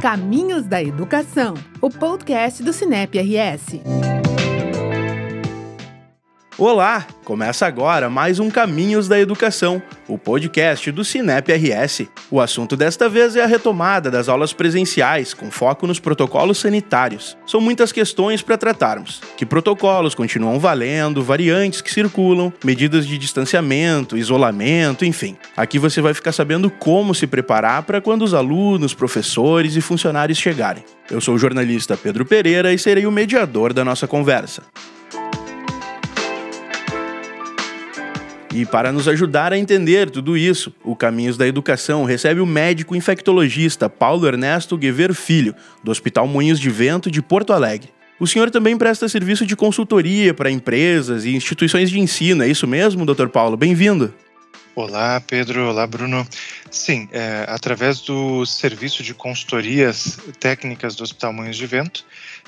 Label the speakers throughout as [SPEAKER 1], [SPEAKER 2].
[SPEAKER 1] Caminhos da Educação, o podcast do Cinep RS.
[SPEAKER 2] Olá! Começa agora mais um Caminhos da Educação, o podcast do Cinep RS. O assunto desta vez é a retomada das aulas presenciais, com foco nos protocolos sanitários. São muitas questões para tratarmos. Que protocolos continuam valendo, variantes que circulam, medidas de distanciamento, isolamento, enfim. Aqui você vai ficar sabendo como se preparar para quando os alunos, professores e funcionários chegarem. Eu sou o jornalista Pedro Pereira e serei o mediador da nossa conversa. E para nos ajudar a entender tudo isso, o Caminhos da Educação recebe o médico infectologista Paulo Ernesto Guever Filho, do Hospital Moinhos de Vento de Porto Alegre. O senhor também presta serviço de consultoria para empresas e instituições de ensino, é isso mesmo, doutor Paulo? Bem-vindo.
[SPEAKER 3] Olá, Pedro. Olá, Bruno. Sim, é, através do serviço de consultorias técnicas do Hospital Moinhos de Vento,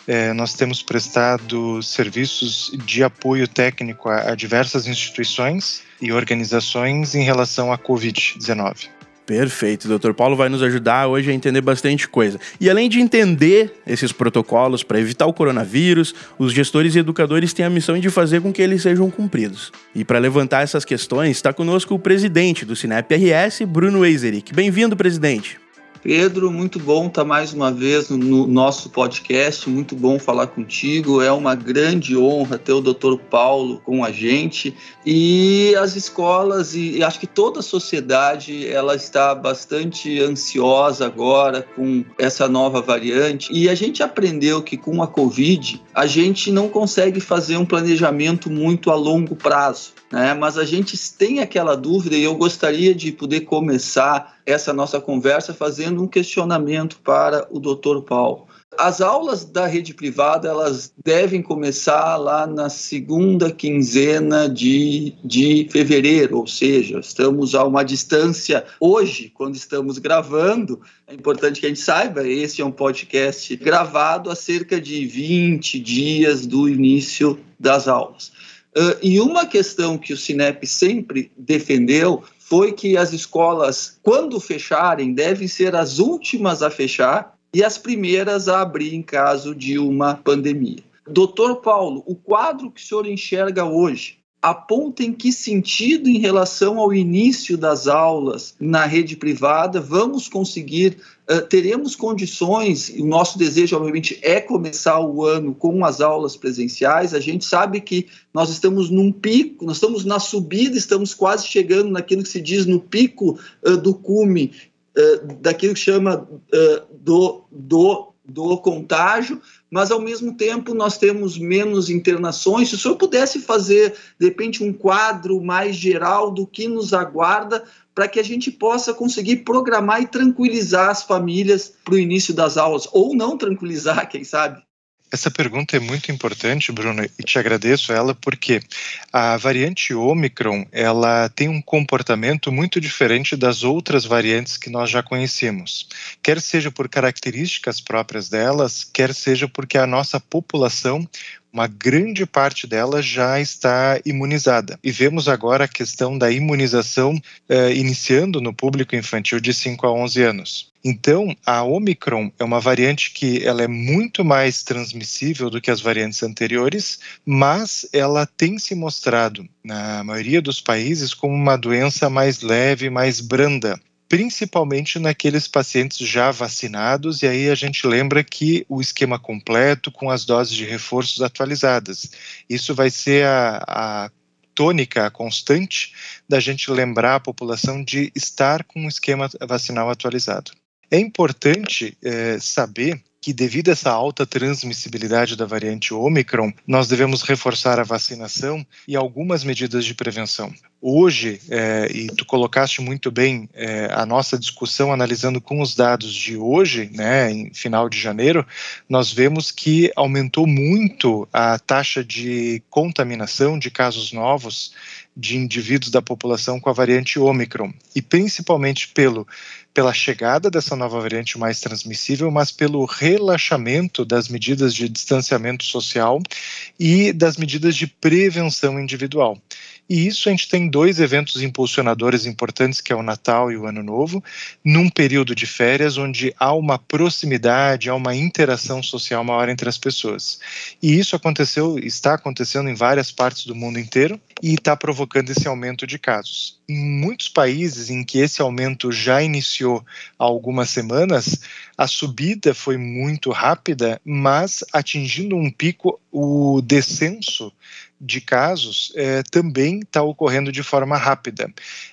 [SPEAKER 3] é, nós temos prestado serviços de apoio técnico a, a diversas instituições e organizações em relação à Covid-19.
[SPEAKER 2] Perfeito, Dr. Paulo vai nos ajudar hoje a entender bastante coisa. E além de entender esses protocolos para evitar o coronavírus, os gestores e educadores têm a missão de fazer com que eles sejam cumpridos. E para levantar essas questões, está conosco o presidente do Sinep RS, Bruno Eiseric. Bem-vindo, presidente.
[SPEAKER 4] Pedro, muito bom estar mais uma vez no nosso podcast, muito bom falar contigo. É uma grande honra ter o Dr. Paulo com a gente e as escolas e acho que toda a sociedade ela está bastante ansiosa agora com essa nova variante e a gente aprendeu que com a Covid a gente não consegue fazer um planejamento muito a longo prazo né? mas a gente tem aquela dúvida e eu gostaria de poder começar essa nossa conversa fazendo um questionamento para o Dr. Paulo. As aulas da rede privada elas devem começar lá na segunda quinzena de, de fevereiro, ou seja, estamos a uma distância hoje, quando estamos gravando. É importante que a gente saiba, esse é um podcast gravado há cerca de 20 dias do início das aulas. Uh, e uma questão que o Cinep sempre defendeu foi que as escolas, quando fecharem, devem ser as últimas a fechar e as primeiras a abrir em caso de uma pandemia. Doutor Paulo, o quadro que o senhor enxerga hoje aponta em que sentido, em relação ao início das aulas na rede privada, vamos conseguir, uh, teremos condições, o nosso desejo, obviamente, é começar o ano com as aulas presenciais. A gente sabe que nós estamos num pico, nós estamos na subida, estamos quase chegando naquilo que se diz no pico uh, do cume, uh, daquilo que chama do, do do contágio, mas ao mesmo tempo nós temos menos internações. Se o senhor pudesse fazer, de repente, um quadro mais geral do que nos aguarda, para que a gente possa conseguir programar e tranquilizar as famílias para o início das aulas, ou não tranquilizar, quem sabe?
[SPEAKER 3] Essa pergunta é muito importante, Bruno, e te agradeço ela porque a variante Omicron ela tem um comportamento muito diferente das outras variantes que nós já conhecemos, quer seja por características próprias delas, quer seja porque a nossa população uma grande parte dela já está imunizada. E vemos agora a questão da imunização eh, iniciando no público infantil de 5 a 11 anos. Então, a Omicron é uma variante que ela é muito mais transmissível do que as variantes anteriores, mas ela tem se mostrado, na maioria dos países, como uma doença mais leve, mais branda principalmente naqueles pacientes já vacinados, e aí a gente lembra que o esquema completo com as doses de reforços atualizadas. Isso vai ser a, a tônica, a constante da gente lembrar a população de estar com o esquema vacinal atualizado. É importante é, saber que, devido a essa alta transmissibilidade da variante Omicron, nós devemos reforçar a vacinação e algumas medidas de prevenção. Hoje, é, e tu colocaste muito bem é, a nossa discussão analisando com os dados de hoje, né, em final de janeiro, nós vemos que aumentou muito a taxa de contaminação de casos novos de indivíduos da população com a variante Omicron, e principalmente pelo, pela chegada dessa nova variante mais transmissível, mas pelo relaxamento das medidas de distanciamento social e das medidas de prevenção individual. E isso a gente tem dois eventos impulsionadores importantes, que é o Natal e o Ano Novo, num período de férias onde há uma proximidade, há uma interação social maior entre as pessoas. E isso aconteceu, está acontecendo em várias partes do mundo inteiro e está provocando esse aumento de casos. Em muitos países em que esse aumento já iniciou há algumas semanas, a subida foi muito rápida, mas atingindo um pico, o descenso de casos é, também está ocorrendo de forma rápida.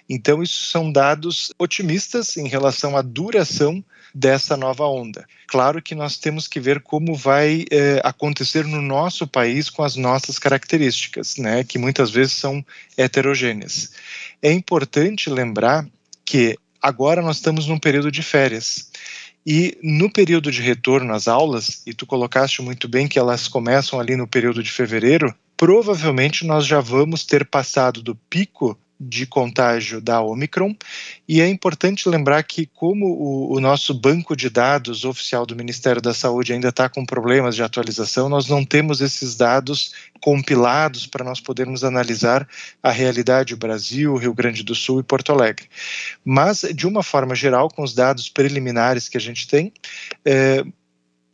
[SPEAKER 3] Então, isso são dados otimistas em relação à duração dessa nova onda. Claro que nós temos que ver como vai é, acontecer no nosso país com as nossas características, né, que muitas vezes são heterogêneas. É importante lembrar que agora nós estamos num período de férias. E no período de retorno às aulas, e tu colocaste muito bem que elas começam ali no período de fevereiro, provavelmente nós já vamos ter passado do pico de contágio da Omicron. E é importante lembrar que, como o, o, nosso banco de dados oficial do Ministério da Saúde ainda está com problemas de atualização, nós não temos esses dados compilados para nós podermos analisar a realidade Brasil, Rio Grande do Sul e Porto Alegre. Mas, de uma forma geral, com os dados preliminares que a gente tem, é,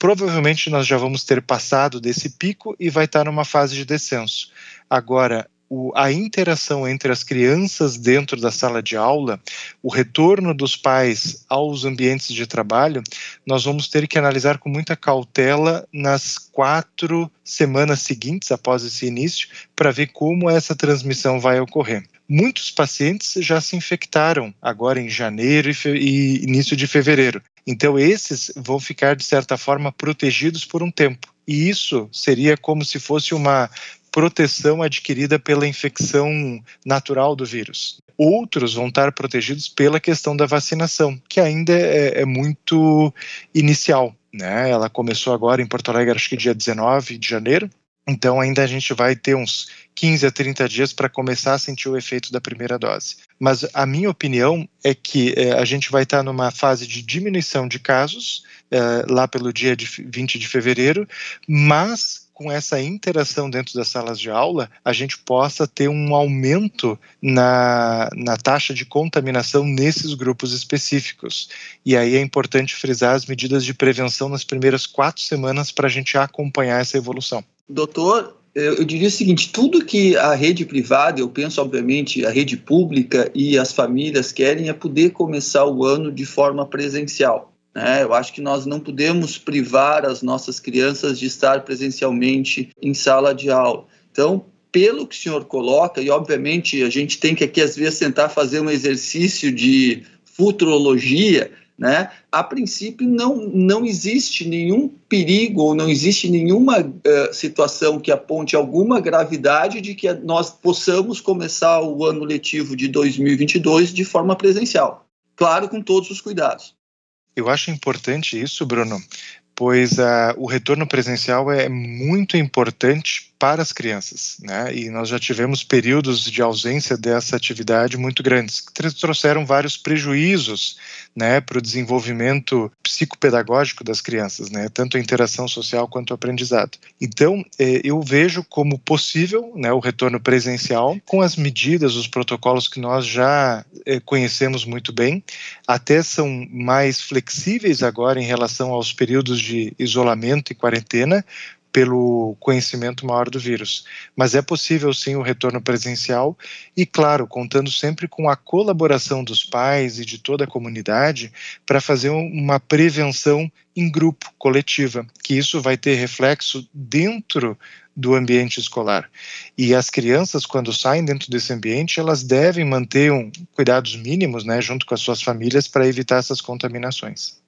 [SPEAKER 3] provavelmente nós já vamos ter passado desse pico e vai estar numa fase de descenso. Agora, o, a interação entre as crianças dentro da sala de aula, o retorno dos pais aos ambientes de trabalho, nós vamos ter que analisar com muita cautela nas quatro semanas seguintes após esse início, para ver como essa transmissão vai ocorrer. Muitos pacientes já se infectaram agora em janeiro e, e início de fevereiro. Então, esses vão ficar, de certa forma, protegidos por um tempo. E isso seria como se fosse uma proteção adquirida pela infecção natural do vírus. Outros vão estar protegidos pela questão da vacinação, que ainda é, é muito inicial. Né? Ela começou agora em Porto Alegre, acho que dia 19 de janeiro, então ainda a gente vai ter uns 15 a 30 dias para começar a sentir o efeito da primeira dose. Mas a minha opinião é que é, a gente vai estar numa fase de diminuição de casos é, lá pelo dia de 20 de fevereiro, mas com essa interação dentro das salas de aula, a gente possa ter um aumento na, na taxa de contaminação nesses grupos específicos. E aí é importante frisar as medidas de prevenção nas primeiras quatro semanas para a gente acompanhar essa evolução.
[SPEAKER 4] Doutor, eu diria o seguinte: tudo que a rede privada, eu penso, obviamente, a rede pública e as famílias querem é poder começar o ano de forma presencial. Né? Eu acho que nós não podemos privar as nossas crianças de estar presencialmente em sala de aula. Então, pelo que o senhor coloca, e obviamente a gente tem que aqui às vezes tentar fazer um exercício de futurologia, né? A princípio não, não existe nenhum perigo ou não existe nenhuma uh, situação que aponte alguma gravidade de que nós possamos começar o ano letivo de 2022 de forma presencial. Claro, com todos os cuidados.
[SPEAKER 3] Eu acho importante isso, Bruno, pois uh, o retorno presencial é muito importante para as crianças, né? E nós já tivemos períodos de ausência dessa atividade muito grandes, que trouxeram vários prejuízos, né, para o desenvolvimento psicopedagógico das crianças, né, tanto a interação social quanto o aprendizado. Então, eh, eu vejo como possível, né, o retorno presencial com as medidas, os protocolos que nós já eh, conhecemos muito bem, até são mais flexíveis agora em relação aos períodos de isolamento e quarentena, pelo conhecimento maior do vírus. Mas é possível sim o retorno presencial e, claro, contando sempre com a colaboração dos pais e de toda a comunidade para fazer uma prevenção em grupo, coletiva, que isso vai ter reflexo dentro do ambiente escolar. E as crianças, quando saem dentro desse ambiente, elas devem manter um, cuidados mínimos, né, junto com as suas famílias, para evitar essas contaminações.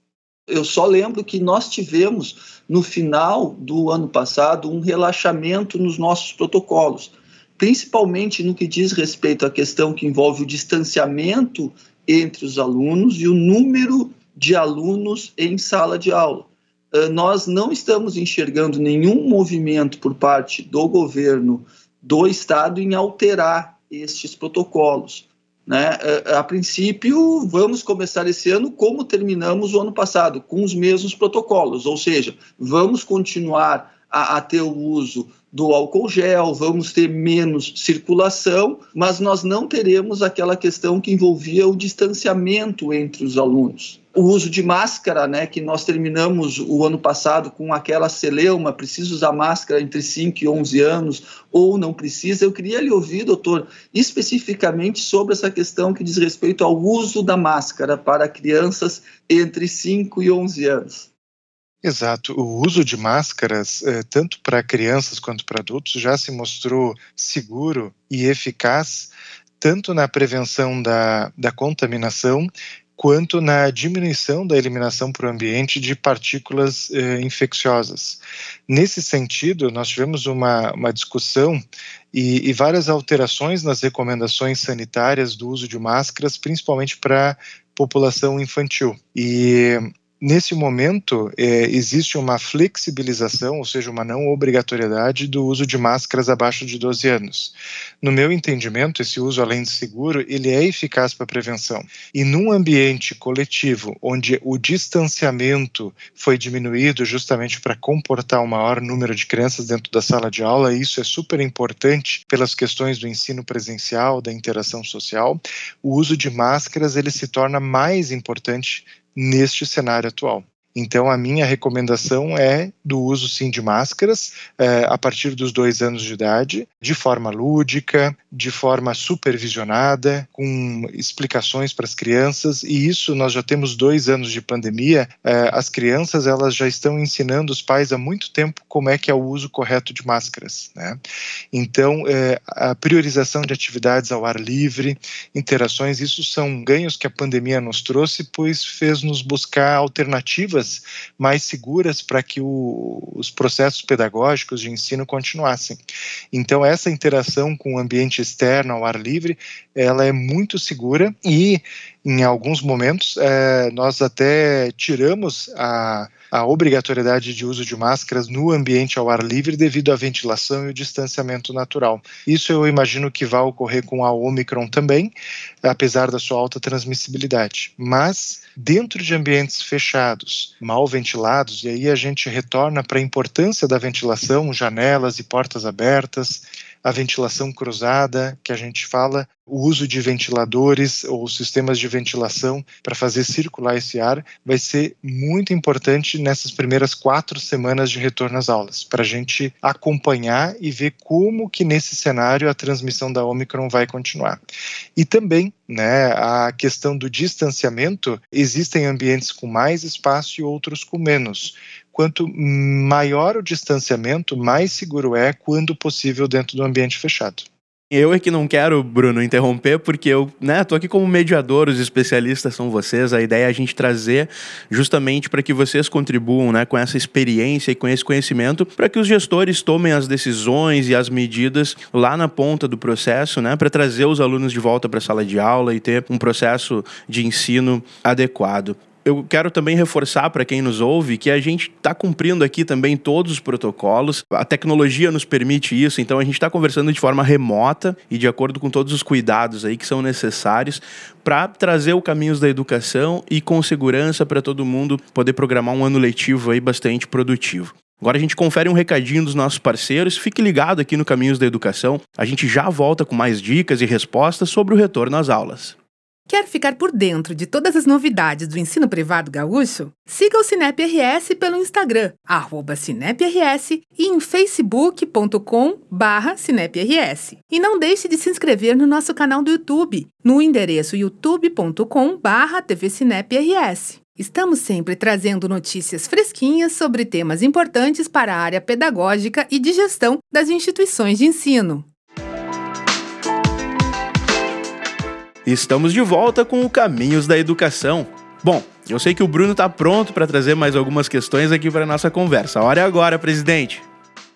[SPEAKER 4] Eu só lembro que nós tivemos, no final do ano passado, um relaxamento nos nossos protocolos, principalmente no que diz respeito à questão que envolve o distanciamento entre os alunos e o número de alunos em sala de aula. Ah, nós não estamos enxergando nenhum movimento por parte do governo do Estado em alterar estes protocolos. Né? É, a princípio, vamos começar esse ano como terminamos o ano passado, com os mesmos protocolos, ou seja, vamos continuar a, a ter o uso do álcool gel, vamos ter menos circulação, mas nós não teremos aquela questão que envolvia o distanciamento entre os alunos o uso de máscara, né, que nós terminamos o ano passado com aquela celeuma, precisa usar máscara entre 5 e 11 anos ou não precisa. Eu queria lhe ouvir, doutor, especificamente sobre essa questão que diz respeito ao uso da máscara para crianças entre 5 e 11 anos.
[SPEAKER 3] Exato. O uso de máscaras, eh, tanto para crianças quanto para adultos, já se mostrou seguro e eficaz, tanto na prevenção da, da contaminação quanto na diminuição da eliminação para o ambiente de partículas eh, infecciosas. Nesse sentido, nós tivemos uma, uma discussão e, e, várias alterações nas recomendações sanitárias do uso de máscaras, principalmente para população infantil. E Nesse momento, é, existe uma flexibilização, ou seja, uma não obrigatoriedade do uso de máscaras abaixo de 12 anos. No meu entendimento, esse uso, além de seguro, ele é eficaz para prevenção. E num ambiente coletivo, onde o distanciamento foi diminuído justamente para comportar um maior número de crianças dentro da sala de aula, isso é super importante pelas questões do ensino presencial, da interação social, o uso de máscaras ele se torna mais importante neste cenário atual. Então, a minha recomendação é do uso sim de máscaras é, a partir dos dois anos de idade, de forma lúdica, de forma supervisionada, com explicações para as crianças. E isso nós já temos dois anos de pandemia. É, as crianças elas já estão ensinando os pais há muito tempo como é que é o uso correto de máscaras. Né? Então, é, a priorização de atividades ao ar livre, interações, isso são ganhos que a pandemia nos trouxe, pois fez nos buscar alternativas mais seguras para que o, os processos pedagógicos de ensino continuassem. Então, essa interação com o ambiente externo, ao ar livre, ela é muito segura e, em alguns momentos, é, nós até tiramos a a obrigatoriedade de uso de máscaras no ambiente ao ar livre devido à ventilação e o distanciamento natural. Isso eu imagino que vai ocorrer com a Omicron também, apesar da sua alta transmissibilidade. Mas dentro de ambientes fechados, mal ventilados, e aí a gente retorna para a importância da ventilação, janelas e portas abertas, a ventilação cruzada, que a gente fala, o uso de ventiladores ou sistemas de ventilação para fazer circular esse ar vai ser muito importante nessas primeiras quatro semanas de retorno às aulas, para a gente acompanhar e ver como que nesse cenário a transmissão da Omicron vai continuar. E também, né, a questão do distanciamento, existem ambientes com mais espaço e outros com menos quanto maior o distanciamento, mais seguro é quando possível dentro do ambiente fechado.
[SPEAKER 2] Eu é que não quero, Bruno, interromper, porque eu, né, tô aqui como mediador, os especialistas são vocês, a ideia é a gente trazer justamente para que vocês contribuam, né, com essa experiência e com esse conhecimento, para que os gestores tomem as decisões e as medidas lá na ponta do processo, né, para trazer os alunos de volta para a sala de aula e ter um processo de ensino adequado eu quero também reforçar para quem nos ouve que a gente está cumprindo aqui também todos os protocolos. A tecnologia nos permite isso, então a gente está conversando de forma remota e de acordo com todos os cuidados aí que são necessários para trazer o caminhos da educação e com segurança para todo mundo poder programar um ano letivo aí bastante produtivo. Agora a gente confere um recadinho dos nossos parceiros. Fique ligado aqui no Caminhos da Educação. A gente já volta com mais dicas e respostas sobre o retorno às aulas.
[SPEAKER 1] Quer ficar por dentro de todas as novidades do ensino privado gaúcho? Siga o Cinep RS pelo Instagram, arroba CinepRS e em facebook.com barra CinepRS. E não deixe de se inscrever no nosso canal do YouTube, no endereço youtube.com TVCinepRS. Estamos sempre trazendo notícias fresquinhas sobre temas importantes para a área pedagógica e de gestão das instituições de ensino.
[SPEAKER 2] Estamos de volta com o Caminhos da Educação. Bom, eu sei que o Bruno está pronto para trazer mais algumas questões aqui para nossa conversa. A hora é agora, presidente.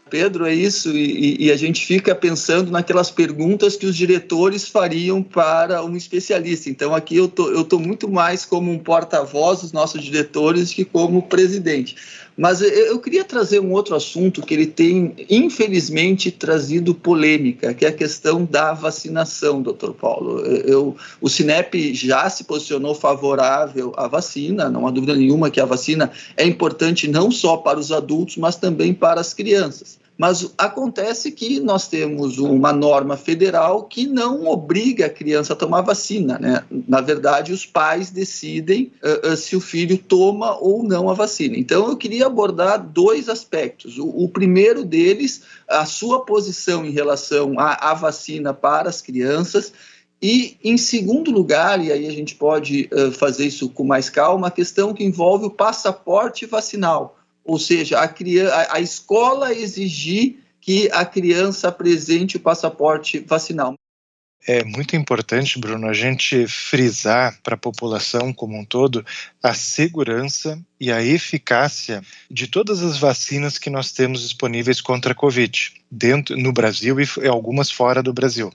[SPEAKER 4] Pedro, é isso, e, e, a gente fica pensando naquelas perguntas que os diretores fariam para um especialista. Então, aqui eu tô, estou tô muito mais como um porta-voz dos nossos diretores que como presidente. Mas eu queria trazer um outro assunto que ele tem, infelizmente, trazido polêmica, que é a questão da vacinação, doutor Paulo. Eu, o Cinep já se posicionou favorável à vacina, não há dúvida nenhuma que a vacina é importante não só para os adultos, mas também para as crianças. Mas acontece que nós temos uma norma federal que não obriga a criança a tomar vacina, né? Na verdade, os pais decidem uh, uh, se o filho toma ou não a vacina. Então, eu queria abordar dois aspectos. O, o primeiro deles, a sua posição em relação à, vacina para as crianças e, em segundo lugar, e aí a gente pode uh, fazer isso com mais calma, a questão que envolve o passaporte vacinal, ou seja, a, a, a escola exigir que a criança apresente o passaporte vacinal.
[SPEAKER 3] É muito importante, Bruno, a gente frisar para a população como um todo a segurança e a eficácia de todas as vacinas que nós temos disponíveis contra a Covid, dentro no Brasil e algumas fora do Brasil.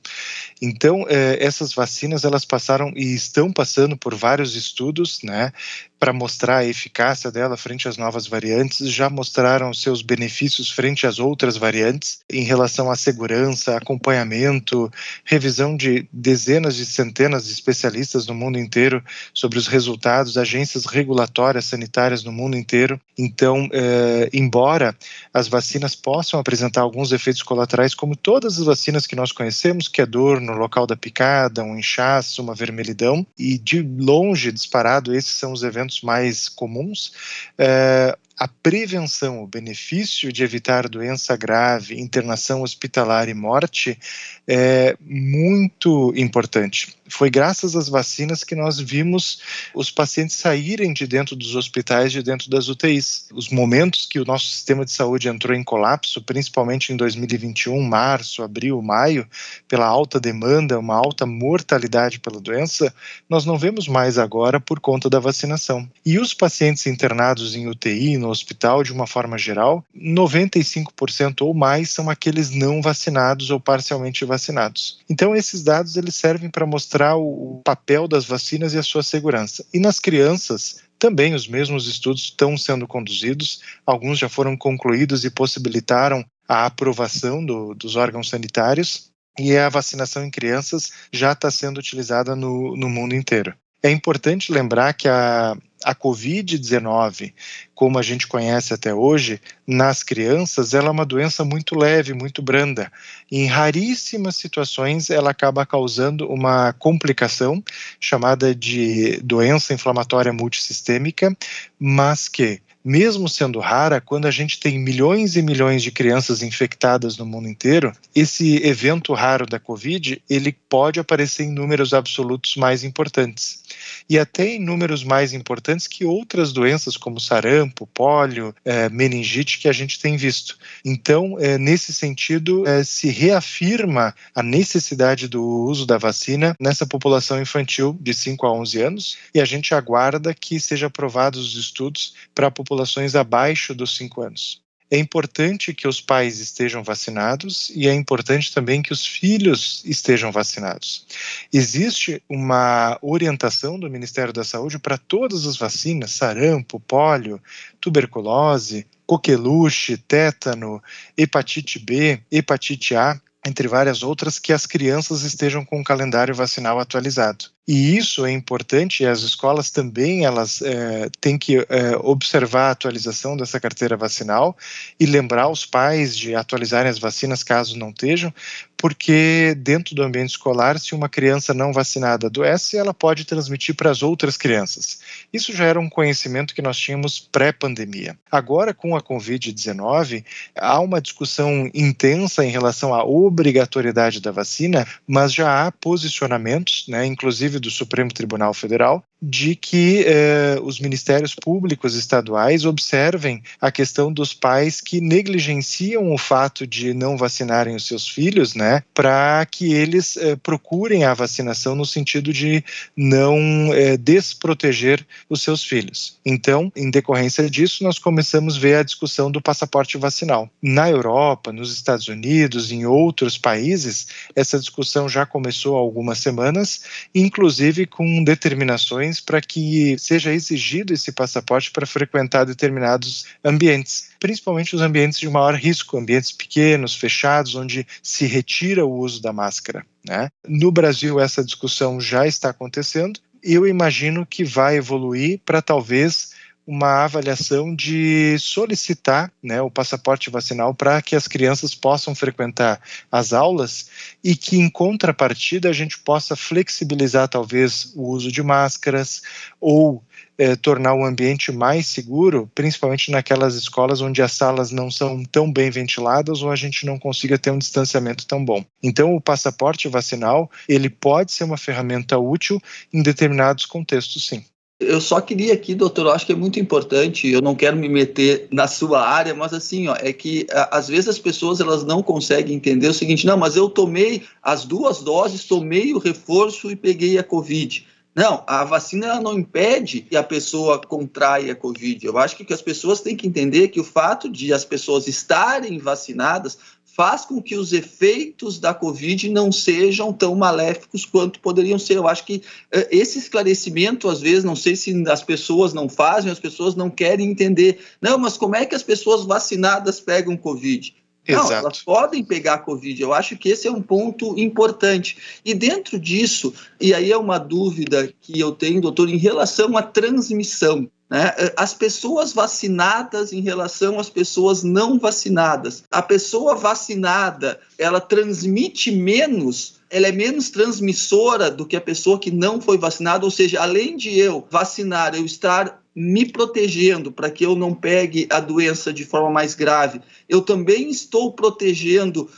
[SPEAKER 3] Então, eh, essas vacinas elas passaram e estão passando por vários estudos, né, para mostrar a eficácia dela frente às novas variantes, já mostraram seus benefícios frente às outras variantes em relação à segurança, acompanhamento, revisão de dezenas de centenas de especialistas no mundo inteiro sobre os resultados, agências regulatórias sanitárias no mundo inteiro. Então, é, embora as vacinas possam apresentar alguns efeitos colaterais, como todas as vacinas que nós conhecemos, que é dor no local da picada, um inchaço, uma vermelhidão, e de longe, disparado, esses são os eventos mais comuns, é, a prevenção, o benefício de evitar doença grave, internação hospitalar e morte é muito importante. Foi graças às vacinas que nós vimos os pacientes saírem de dentro dos hospitais, de dentro das UTIs. Os momentos que o nosso sistema de saúde entrou em colapso, principalmente em 2021, março, abril, maio, pela alta demanda, uma alta mortalidade pela doença, nós não vemos mais agora por conta da vacinação. E os pacientes internados em UTI, no hospital, de uma forma geral, 95% ou mais são aqueles não vacinados ou parcialmente vacinados. Então, esses dados eles servem para mostrar o papel das vacinas e a sua segurança. E nas crianças, também os mesmos estudos estão sendo conduzidos, alguns já foram concluídos e possibilitaram a aprovação do, dos órgãos sanitários, e a vacinação em crianças já está sendo utilizada no, no mundo inteiro. É importante lembrar que a, a Covid-19, como a gente conhece até hoje, nas crianças, ela é uma doença muito leve, muito branda. Em raríssimas situações, ela acaba causando uma complicação chamada de doença inflamatória multissistêmica, mas que mesmo sendo rara, quando a gente tem milhões e milhões de crianças infectadas no mundo inteiro, esse evento raro da Covid, ele pode aparecer em números absolutos mais importantes. E até em números mais importantes que outras doenças, como sarampo, pólio, é, meningite, que a gente tem visto. Então, é, nesse sentido, é, se reafirma a necessidade do uso da vacina nessa população infantil de 5 a 11 anos, e a gente aguarda que sejam aprovados os estudos para populações abaixo dos 5 anos. É importante que os pais estejam vacinados e é importante também que os filhos estejam vacinados. Existe uma orientação do Ministério da Saúde para todas as vacinas: sarampo, pólio, tuberculose, coqueluche, tétano, hepatite B, hepatite A, entre várias outras, que as crianças estejam com o calendário vacinal atualizado. E isso é importante, e as escolas também elas é, têm que é, observar a atualização dessa carteira vacinal e lembrar os pais de atualizarem as vacinas caso não estejam, porque dentro do ambiente escolar, se uma criança não vacinada adoece, ela pode transmitir para as outras crianças. Isso já era um conhecimento que nós tínhamos pré-pandemia. Agora, com a Covid-19, há uma discussão intensa em relação à obrigatoriedade da vacina, mas já há posicionamentos, né, inclusive do Supremo Tribunal Federal, de que eh, os ministérios públicos estaduais observem a questão dos pais que negligenciam o fato de não vacinarem os seus filhos, né, para que eles eh, procurem a vacinação no sentido de não eh, desproteger os seus filhos. Então, em decorrência disso, nós começamos a ver a discussão do passaporte vacinal. Na Europa, nos Estados Unidos, em outros países, essa discussão já começou há algumas semanas, inclusive com determinações para que seja exigido esse passaporte para frequentar determinados ambientes, principalmente os ambientes de maior risco, ambientes pequenos, fechados, onde se retira o uso da máscara. Né? No Brasil, essa discussão já está acontecendo. Eu imagino que vai evoluir para talvez uma avaliação de solicitar né, o passaporte vacinal para que as crianças possam frequentar as aulas e que, em contrapartida, a gente possa flexibilizar talvez o uso de máscaras ou é, tornar o ambiente mais seguro, principalmente naquelas escolas onde as salas não são tão bem ventiladas ou a gente não consiga ter um distanciamento tão bom. Então, o passaporte vacinal ele pode ser uma ferramenta útil em determinados contextos, sim.
[SPEAKER 4] Eu só queria aqui, doutor, eu acho que é muito importante, eu não quero me meter na sua área, mas assim, ó, é que às vezes as pessoas elas não conseguem entender o seguinte, não, mas eu tomei as duas doses, tomei o reforço e peguei a Covid. Não, a vacina não impede que a pessoa contraia a Covid. Eu acho que as pessoas têm que entender que o fato de as pessoas estarem vacinadas faz com que os efeitos da Covid não sejam tão maléficos quanto poderiam ser. Eu acho que uh, esse esclarecimento, às vezes, não sei se as pessoas não fazem, as pessoas não querem entender. Não, mas como é que as pessoas vacinadas pegam Covid? Não, Exato. elas podem pegar Covid. Eu acho que esse é um ponto importante. E dentro disso, e aí é uma dúvida que eu tenho, doutor, em relação à transmissão. Né? As pessoas vacinadas em relação às pessoas não vacinadas. A pessoa vacinada, ela transmite menos, ela é menos transmissora do que a pessoa que não foi vacinada, ou seja, além de eu vacinar, eu estar me protegendo para que eu não pegue a doença de forma mais grave, eu também estou protegendo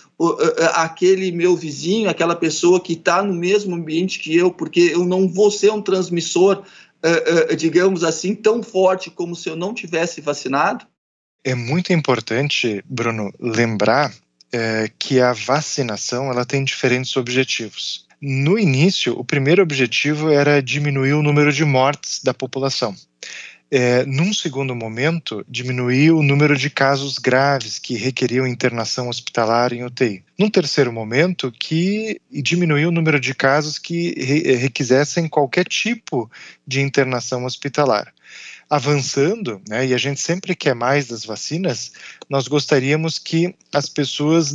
[SPEAKER 4] aquele meu vizinho, aquela pessoa que está no mesmo ambiente que eu, porque eu não vou ser um transmissor uh, uh, digamos assim, tão forte como se eu não tivesse vacinado?
[SPEAKER 3] É muito importante, Bruno, lembrar é, que a vacinação ela tem diferentes objetivos. No início, o primeiro objetivo era diminuir o número de mortes da população é, num segundo momento, diminuir o número de casos graves que requeriam internação hospitalar em UTI. Num terceiro momento, que diminuiu o número de casos que re requisessem qualquer tipo de internação hospitalar avançando, né, e a gente sempre quer mais das vacinas, nós gostaríamos que as pessoas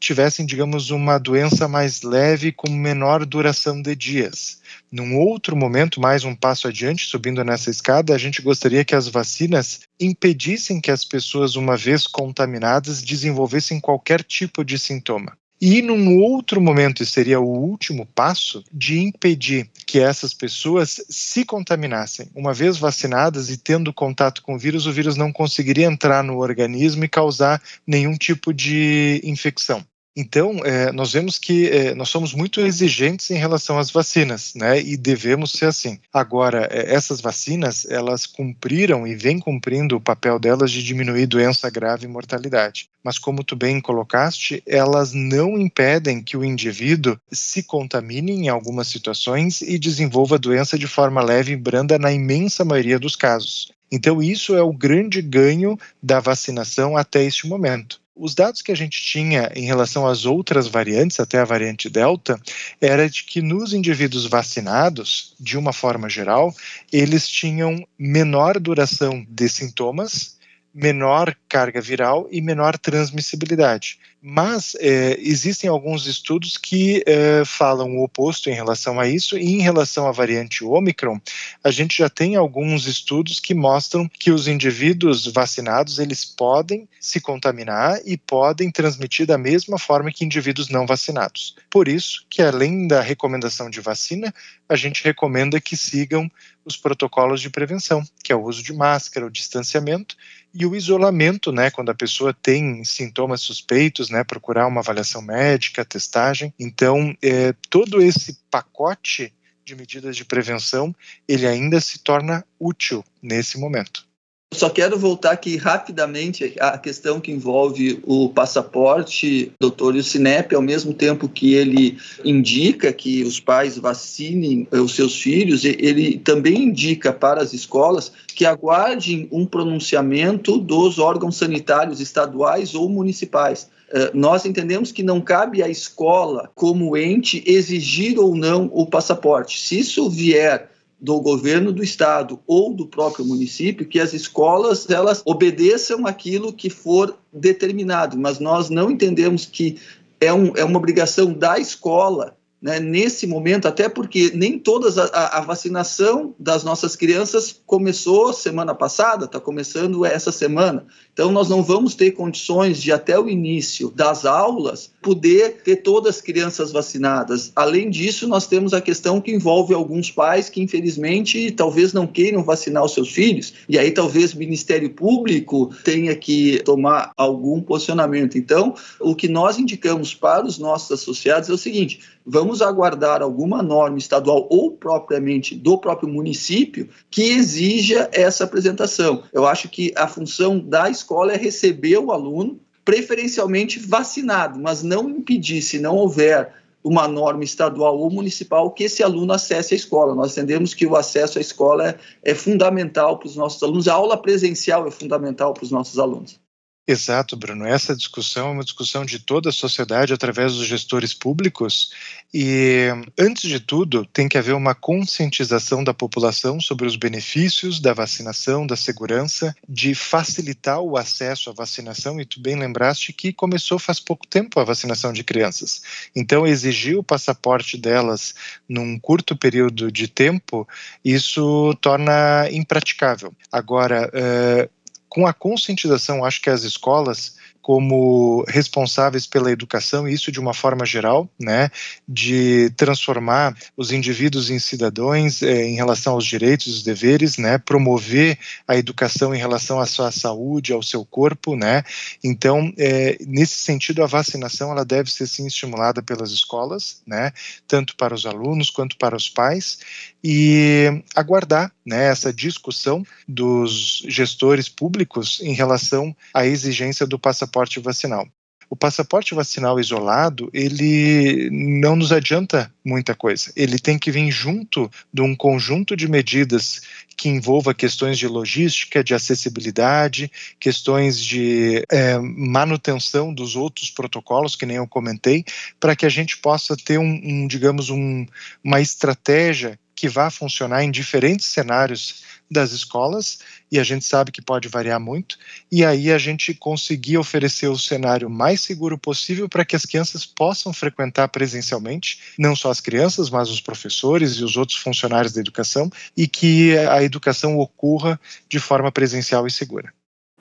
[SPEAKER 3] tivessem, digamos, uma doença mais leve com menor duração de dias. Num outro momento, mais um passo adiante, subindo nessa escada, a gente gostaria que as vacinas impedissem que as pessoas, uma vez contaminadas, desenvolvessem qualquer tipo de sintoma. E num outro momento, e seria o último passo, de impedir que essas pessoas se contaminassem. Uma vez vacinadas e tendo contato com o vírus, o vírus não conseguiria entrar no organismo e causar nenhum tipo de infecção. Então, é, nós vemos que é, nós somos muito exigentes em relação às vacinas, né? E devemos ser assim. Agora, é, essas vacinas, elas cumpriram e vêm cumprindo o papel delas de diminuir doença grave e mortalidade. Mas, como tu bem colocaste, elas não impedem que o indivíduo se contamine em algumas situações e desenvolva a doença de forma leve e branda na imensa maioria dos casos. Então, isso é o grande ganho da vacinação até este momento. Os dados que a gente tinha em relação às outras variantes, até a variante Delta, era de que nos indivíduos vacinados, de uma forma geral, eles tinham menor duração de sintomas menor carga viral e menor transmissibilidade. Mas é, existem alguns estudos que é, falam o oposto em relação a isso, e em relação à variante Omicron, a gente já tem alguns estudos que mostram que os indivíduos vacinados eles podem se contaminar e podem transmitir da mesma forma que indivíduos não vacinados. Por isso que além da recomendação de vacina, a gente recomenda que sigam os protocolos de prevenção, que é o uso de máscara, o distanciamento e o isolamento, né, quando a pessoa tem sintomas suspeitos, né, procurar uma avaliação médica, testagem. Então, é, todo esse pacote de medidas de prevenção, ele ainda se torna útil nesse momento.
[SPEAKER 4] Só quero voltar aqui rapidamente à questão que envolve o passaporte, doutor, e o Sinep, ao mesmo tempo que ele indica que os pais vacinem os seus filhos, ele também indica para as escolas que aguardem um pronunciamento dos órgãos sanitários estaduais ou municipais. Eh, nós entendemos que não cabe à escola, como ente, exigir ou não o passaporte. Se isso vier do governo do estado ou do próprio município que as escolas elas obedeçam aquilo que for determinado, mas nós não entendemos que é, um, é uma obrigação da escola né, nesse momento, até porque nem todas a, a, vacinação das nossas crianças começou semana passada, está começando essa semana. Então, nós não vamos ter condições de, até o início das aulas, poder ter todas as crianças vacinadas. Além disso, nós temos a questão que envolve alguns pais que, infelizmente, talvez não queiram vacinar os seus filhos, e aí talvez o Ministério Público tenha que tomar algum posicionamento. Então, o que nós indicamos para os nossos associados é o seguinte: vamos aguardar alguma norma estadual ou propriamente do próprio município que exija essa apresentação. Eu acho que a função da escola é receber o aluno, preferencialmente vacinado, mas não impedir, se não houver uma norma estadual ou municipal que esse aluno acesse a escola. Nós entendemos que o acesso à escola é, é fundamental para os nossos alunos, a aula presencial é fundamental para os nossos alunos.
[SPEAKER 3] Exato, Bruno. Essa discussão é uma discussão de toda a sociedade através dos gestores públicos e, antes de tudo, tem que haver uma conscientização da população sobre os benefícios da vacinação, da segurança, de facilitar o acesso à vacinação. E tu bem lembraste que começou faz pouco tempo a vacinação de crianças. Então, exigir o passaporte delas num curto período de tempo, isso torna impraticável. Agora, uh, com a conscientização, acho que as escolas como responsáveis pela educação, e isso de uma forma geral, né, de transformar os indivíduos em cidadãos eh, em relação aos direitos os deveres, né, promover a educação em relação à sua saúde, ao seu corpo, né, então, eh, nesse sentido, a vacinação, ela deve ser, sim, estimulada pelas escolas, né, tanto para os alunos quanto para os pais, e aguardar, né, essa discussão dos gestores públicos em relação à exigência do passaporte passaporte vacinal. O passaporte vacinal isolado, ele não nos adianta muita coisa. Ele tem que vir junto de um conjunto de medidas que envolva questões de logística, de acessibilidade, questões de é, manutenção dos outros protocolos, que nem eu comentei, para que a gente possa ter um, um digamos, um, uma estratégia que vá funcionar em diferentes cenários das escolas, e a gente sabe que pode variar muito, e aí a gente conseguir oferecer o cenário mais seguro possível para que as crianças possam frequentar presencialmente, não só as crianças, mas os professores e os outros funcionários da educação, e que a educação ocorra de forma presencial e segura.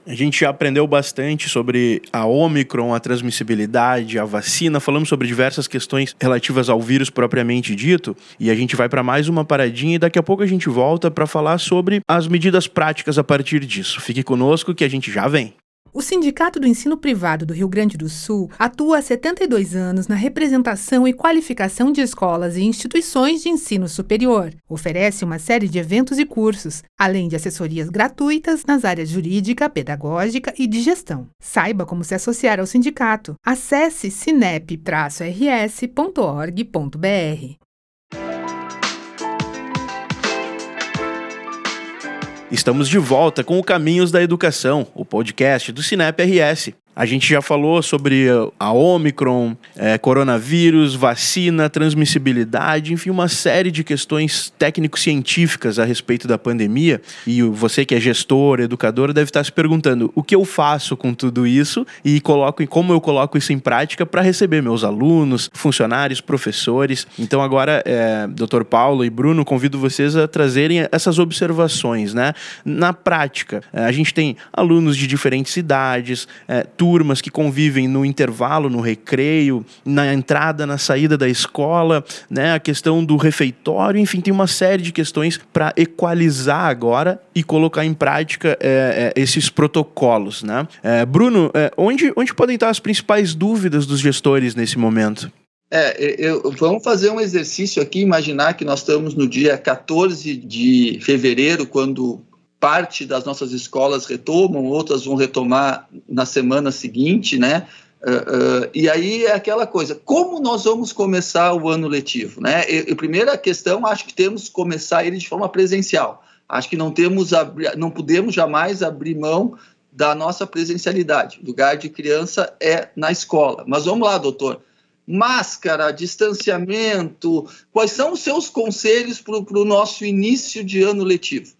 [SPEAKER 2] A gente já aprendeu bastante sobre a Omicron, a transmissibilidade, a vacina, falamos sobre diversas questões relativas ao vírus propriamente dito, e a gente vai para mais uma paradinha e daqui a pouco a gente volta para falar sobre as medidas práticas a partir disso. Fique conosco que a gente já vem.
[SPEAKER 1] O Sindicato do Ensino Privado do Rio Grande do Sul atua há 72 anos na representação e qualificação de escolas e instituições de ensino superior. Oferece uma série de eventos e cursos, além de assessorias gratuitas nas áreas jurídica, pedagógica e de gestão. Saiba como se associar ao sindicato. Acesse sinep-rs.org.br.
[SPEAKER 2] Estamos de volta com o Caminhos da Educação, o podcast do Cinep RS. A gente já falou sobre a Omicron, é, coronavírus, vacina, transmissibilidade, enfim, uma série de questões técnico-científicas a respeito da pandemia. E você que é gestor, educador, deve estar se perguntando o que eu faço com tudo isso e coloco como eu coloco isso em prática para receber meus alunos, funcionários, professores. Então agora, é, Dr. Paulo e Bruno, convido vocês a trazerem essas observações, né? Na prática, é, a gente tem alunos de diferentes idades, é, turmas que convivem no intervalo, no recreio, na entrada, na saída da escola, né? A questão do refeitório, enfim, tem uma série de questões para equalizar agora e colocar em prática é, é, esses protocolos, né? É, Bruno, é, onde, onde podem estar as principais dúvidas dos gestores nesse momento?
[SPEAKER 4] É, eu, vamos fazer um exercício aqui, imaginar que nós estamos no dia 14 de fevereiro, quando parte das nossas escolas retomam, outras vão retomar na semana seguinte, né? Uh, uh, e aí é aquela coisa, como nós vamos começar o ano letivo, né? E, primeira questão, acho que temos que começar ele de forma presencial. Acho que não temos, não podemos jamais abrir mão da nossa presencialidade. O lugar de criança é na escola. Mas vamos lá, doutor. Máscara, distanciamento, quais são os seus conselhos para o nosso início de ano letivo?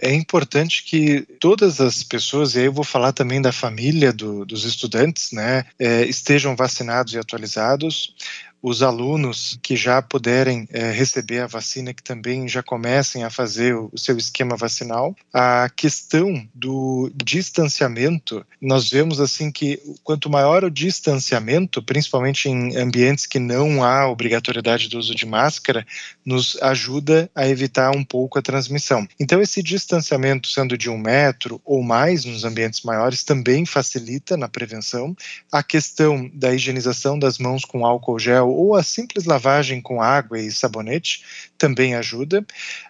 [SPEAKER 3] É importante que todas as pessoas, e aí eu vou falar também da família do, dos estudantes, né, é, estejam vacinados e atualizados. Os alunos que já puderem é, receber a vacina, que também já comecem a fazer o, o seu esquema vacinal. A questão do distanciamento, nós vemos assim que quanto maior o distanciamento, principalmente em ambientes que não há obrigatoriedade do uso de máscara, nos ajuda a evitar um pouco a transmissão. Então, esse distanciamento, sendo de um metro ou mais nos ambientes maiores, também facilita na prevenção. A questão da higienização das mãos com álcool gel ou a simples lavagem com água e sabonete também ajuda.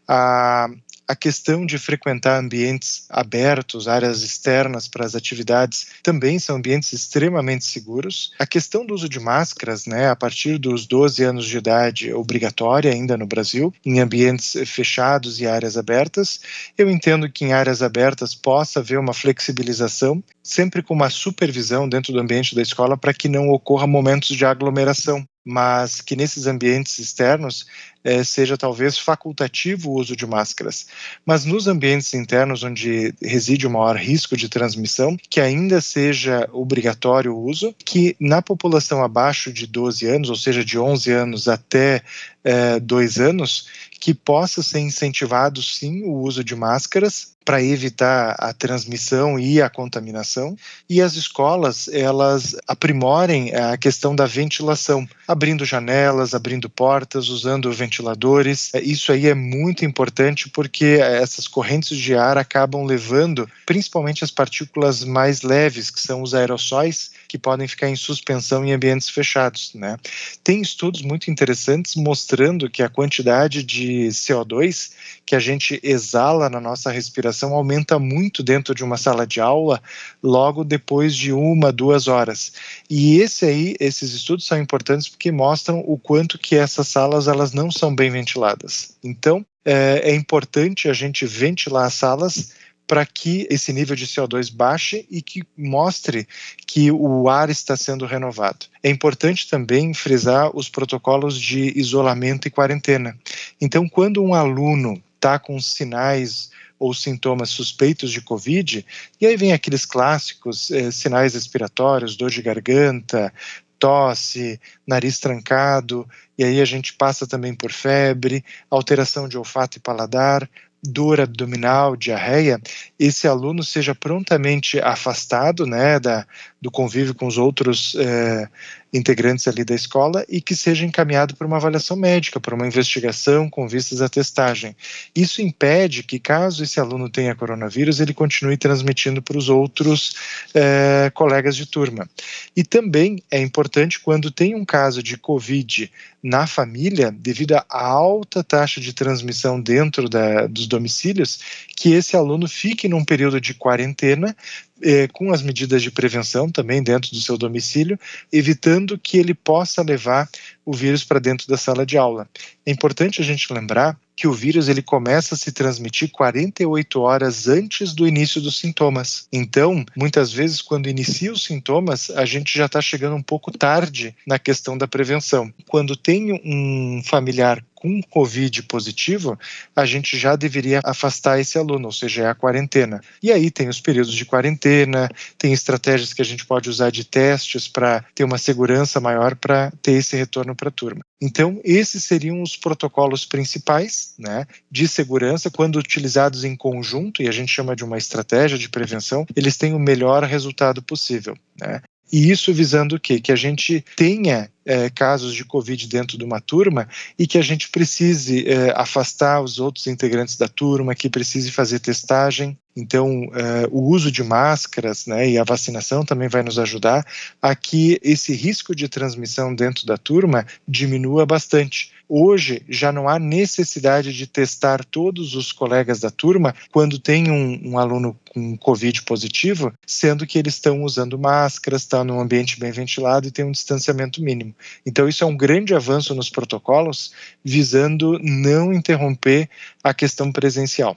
[SPEAKER 3] A, a questão de frequentar ambientes abertos, áreas externas para as atividades, também são ambientes extremamente seguros. A questão do uso de máscaras, né, a partir dos 12 anos de idade, obrigatória ainda no Brasil, em ambientes fechados e áreas abertas. Eu entendo que em áreas abertas possa haver uma flexibilização, sempre com uma supervisão dentro do ambiente da escola para que não ocorra momentos de aglomeração mas que nesses ambientes externos é, seja talvez facultativo o uso de máscaras. Mas nos ambientes internos onde reside o maior risco de transmissão, que ainda seja obrigatório o uso, que na população abaixo de 12 anos, ou seja, de 11 anos até é, 2 anos, que possa ser incentivado sim o uso de máscaras para evitar a transmissão e a contaminação e as escolas elas aprimorem a questão da ventilação, abrindo janelas, abrindo portas, usando ventiladores. Isso aí é muito importante porque essas correntes de ar acabam levando principalmente as partículas mais leves, que são os aerossóis, que podem ficar em suspensão em ambientes fechados. Né? Tem estudos muito interessantes mostrando que a quantidade de CO2 que a gente exala na nossa respiração aumenta muito dentro de uma sala de aula logo depois de uma, duas horas. E esse aí, esses estudos são importantes porque mostram o quanto que essas salas elas não são bem ventiladas. Então, é, é importante a gente ventilar as salas para que esse nível de CO2 baixe e que mostre que o ar está sendo renovado. É importante também frisar os protocolos de isolamento e quarentena. Então, quando um aluno está com sinais ou sintomas suspeitos de Covid, e aí vem aqueles clássicos eh, sinais respiratórios, dor de garganta, tosse, nariz trancado, e aí a gente passa também por febre, alteração de olfato e paladar, dor abdominal, diarreia, esse aluno seja prontamente afastado né, da, do convívio com os outros eh, integrantes ali da escola e que seja encaminhado para uma avaliação médica, para uma investigação com vistas à testagem. Isso impede que, caso esse aluno tenha coronavírus, ele continue transmitindo para os outros eh, colegas de turma. E também é importante quando tem um caso de Covid na família, devido à alta taxa de transmissão dentro da, dos domicílios, que esse aluno fique num período de quarentena é, com as medidas de prevenção também dentro do seu domicílio, evitando que ele possa levar o vírus para dentro da sala de aula. É importante a gente lembrar que o vírus ele começa a se transmitir 48 horas antes do início dos sintomas. Então, muitas vezes, quando inicia os sintomas, a gente já está chegando um pouco tarde na questão da prevenção. Quando tem um familiar com Covid positivo, a gente já deveria afastar esse aluno, ou seja, é a quarentena. E aí tem os períodos de quarentena, tem estratégias que a gente pode usar de testes para ter uma segurança maior para ter esse retorno para a turma. Então, esses seriam os protocolos principais né, de segurança, quando utilizados em conjunto, e a gente chama de uma estratégia de prevenção, eles têm o melhor resultado possível. Né? E isso visando o quê? Que a gente tenha é, casos de Covid dentro de uma turma e que a gente precise é, afastar os outros integrantes da turma, que precise fazer testagem. Então, é, o uso de máscaras né, e a vacinação também vai nos ajudar a que esse risco de transmissão dentro da turma diminua bastante. Hoje já não há necessidade de testar todos os colegas da turma quando tem um, um aluno com Covid positivo, sendo que eles estão usando máscaras, estão num ambiente bem ventilado e tem um distanciamento mínimo. Então, isso é um grande avanço nos protocolos, visando não interromper a questão presencial.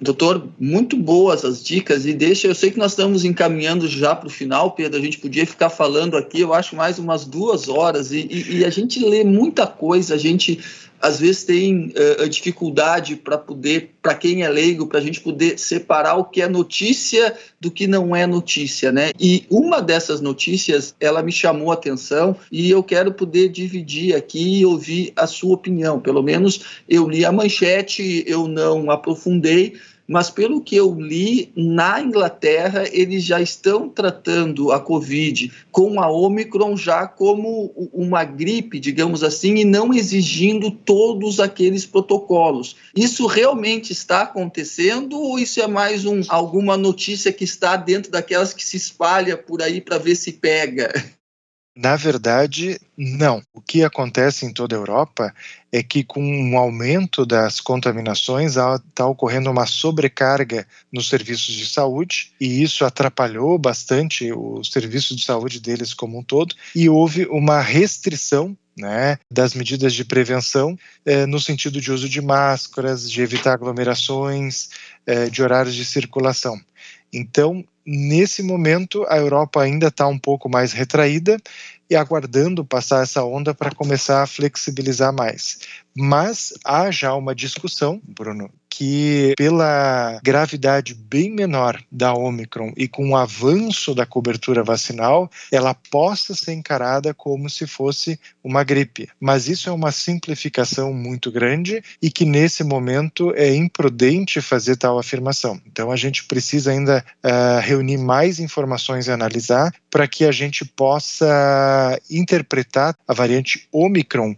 [SPEAKER 4] Doutor, muito boas as dicas e deixa, eu sei que nós estamos encaminhando já para o final, Pedro, a gente podia ficar falando aqui, eu acho, mais umas duas horas e, e, e a gente lê muita coisa, a gente às vezes tem uh, dificuldade para poder, para quem é leigo, para a gente poder separar o que é notícia do que não é notícia, né? E uma dessas notícias, ela me chamou a atenção e eu quero poder dividir aqui e ouvir a sua opinião. Pelo menos eu li a manchete, eu não aprofundei, mas pelo que eu li, na Inglaterra eles já estão tratando a Covid com a Omicron já como uma gripe, digamos assim, e não exigindo todos aqueles protocolos. Isso realmente está acontecendo ou isso é mais um, alguma notícia que está dentro daquelas que se espalha por aí para ver se pega?
[SPEAKER 3] Na verdade, não. O que acontece em toda a Europa é que, com o um aumento das contaminações, está ocorrendo uma sobrecarga nos serviços de saúde, e isso atrapalhou bastante os serviços de saúde deles como um todo, e houve uma restrição né, das medidas de prevenção, eh, no sentido de uso de máscaras, de evitar aglomerações, eh, de horários de circulação. Então, nesse momento, a Europa ainda está um pouco mais retraída e aguardando passar essa onda para começar a flexibilizar mais. Mas há já uma discussão, Bruno, que pela gravidade bem menor da Omicron e com o avanço da cobertura vacinal, ela possa ser encarada como se fosse uma gripe. Mas isso é uma simplificação muito grande e que nesse momento é imprudente fazer tal afirmação. Então a gente precisa ainda uh, reunir mais informações e analisar para que a gente possa interpretar a variante Omicron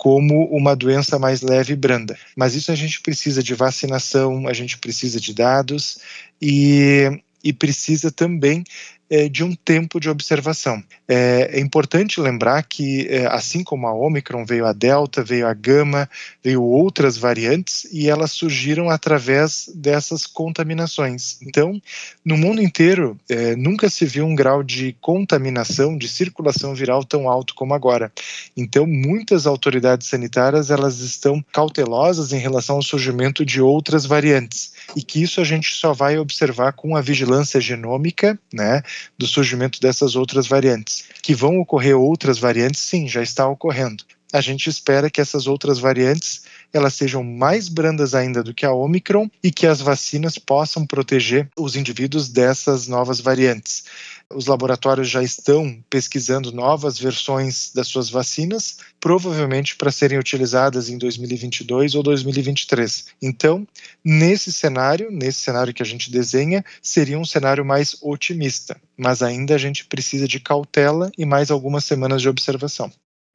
[SPEAKER 3] como uma doença mais leve e branda. Mas isso a gente precisa de vacinação, a gente precisa de dados e, e precisa também é, de um tempo de observação. É, é importante lembrar que, é, assim como a Omicron, veio a Delta, veio a Gama, veio outras variantes e elas surgiram através dessas contaminações. Então, no mundo inteiro, nunca se viu um grau de contaminação, de circulação viral tão alto como agora. Então, muitas autoridades sanitárias elas estão cautelosas em relação ao surgimento de outras variantes e que isso a gente só vai observar com a vigilância genômica, né, do surgimento dessas outras variantes. Que vão ocorrer outras variantes, sim, já está ocorrendo. A gente espera que essas outras variantes elas sejam mais brandas ainda do que a Omicron e que as vacinas possam proteger os indivíduos dessas novas variantes. Os laboratórios já estão pesquisando novas versões das suas vacinas, provavelmente para serem utilizadas em 2022 ou 2023. Então, nesse cenário, nesse cenário que a gente desenha, seria um cenário mais otimista, mas ainda a gente precisa de cautela e mais algumas semanas de observação.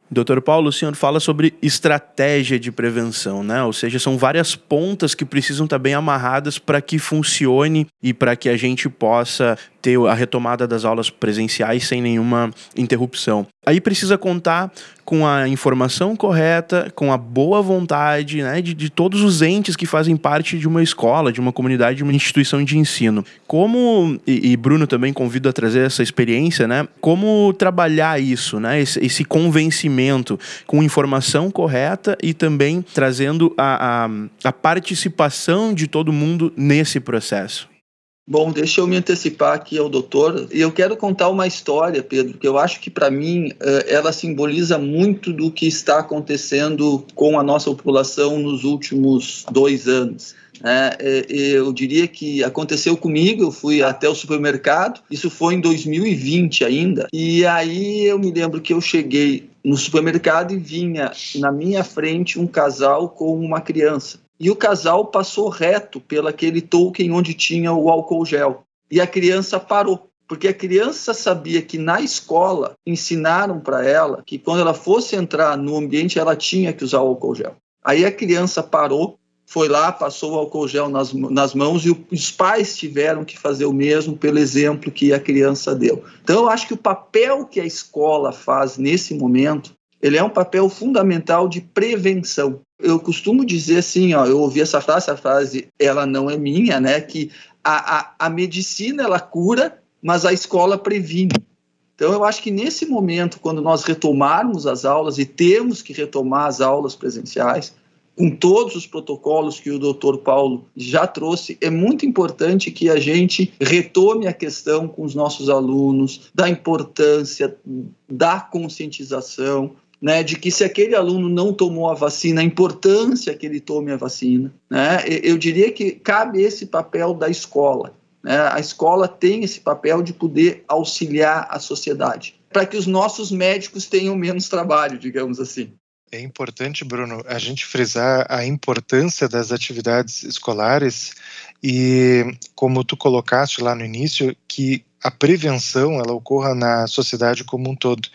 [SPEAKER 2] Doutor Paulo, o senhor fala sobre estratégia de prevenção, né? Ou seja, são várias pontas que precisam estar bem amarradas para que funcione e para que a gente possa ter a retomada das aulas presenciais sem nenhuma interrupção. Aí precisa contar com a informação correta, com a boa vontade né, de, de todos os entes que fazem parte de uma escola, de uma comunidade, de uma instituição de ensino. Como, e, e Bruno também convido a trazer essa experiência, né? Como trabalhar isso, né? Esse, esse convencimento com informação correta e também trazendo a, a, a participação de todo mundo nesse processo.
[SPEAKER 4] Bom, deixa eu me antecipar aqui ao doutor. Eu quero contar uma história, Pedro, que eu acho que para mim eh, ela simboliza muito do que está acontecendo com a nossa população nos últimos dois anos. É, eu diria que aconteceu comigo, eu fui até o supermercado, isso foi em 2020 ainda, e aí eu me lembro que eu cheguei no supermercado e vinha na minha frente um casal com uma criança e o casal passou reto pelo aquele token onde tinha o álcool gel. E a criança parou, porque a criança sabia que na escola ensinaram para ela que quando ela fosse entrar no ambiente ela tinha que usar o álcool gel. Aí a criança parou, foi lá, passou o álcool gel nas, nas mãos e os pais tiveram que fazer o mesmo pelo exemplo que a criança deu. Então eu acho que o papel que a escola faz nesse momento ele é um papel fundamental de prevenção. Eu costumo dizer assim, ó, eu ouvi essa frase, essa frase ela não é minha, né? Que a, a, a medicina ela cura, mas a escola previne. Então, eu acho que nesse momento, quando nós retomarmos as aulas e temos que retomar as aulas presenciais, com todos os protocolos que o doutor Paulo já trouxe, é muito importante que a gente retome a questão com os nossos alunos da importância da conscientização, né, de que se aquele aluno não tomou a vacina, a importância que ele tome a vacina. Né? Eu diria que cabe esse papel da escola. Né? A escola tem esse papel de poder auxiliar a sociedade, para que os nossos médicos tenham menos trabalho, digamos assim.
[SPEAKER 3] É importante, Bruno, a gente frisar a importância das atividades escolares e, como tu colocaste lá no início, que a prevenção ela ocorra na sociedade como um todo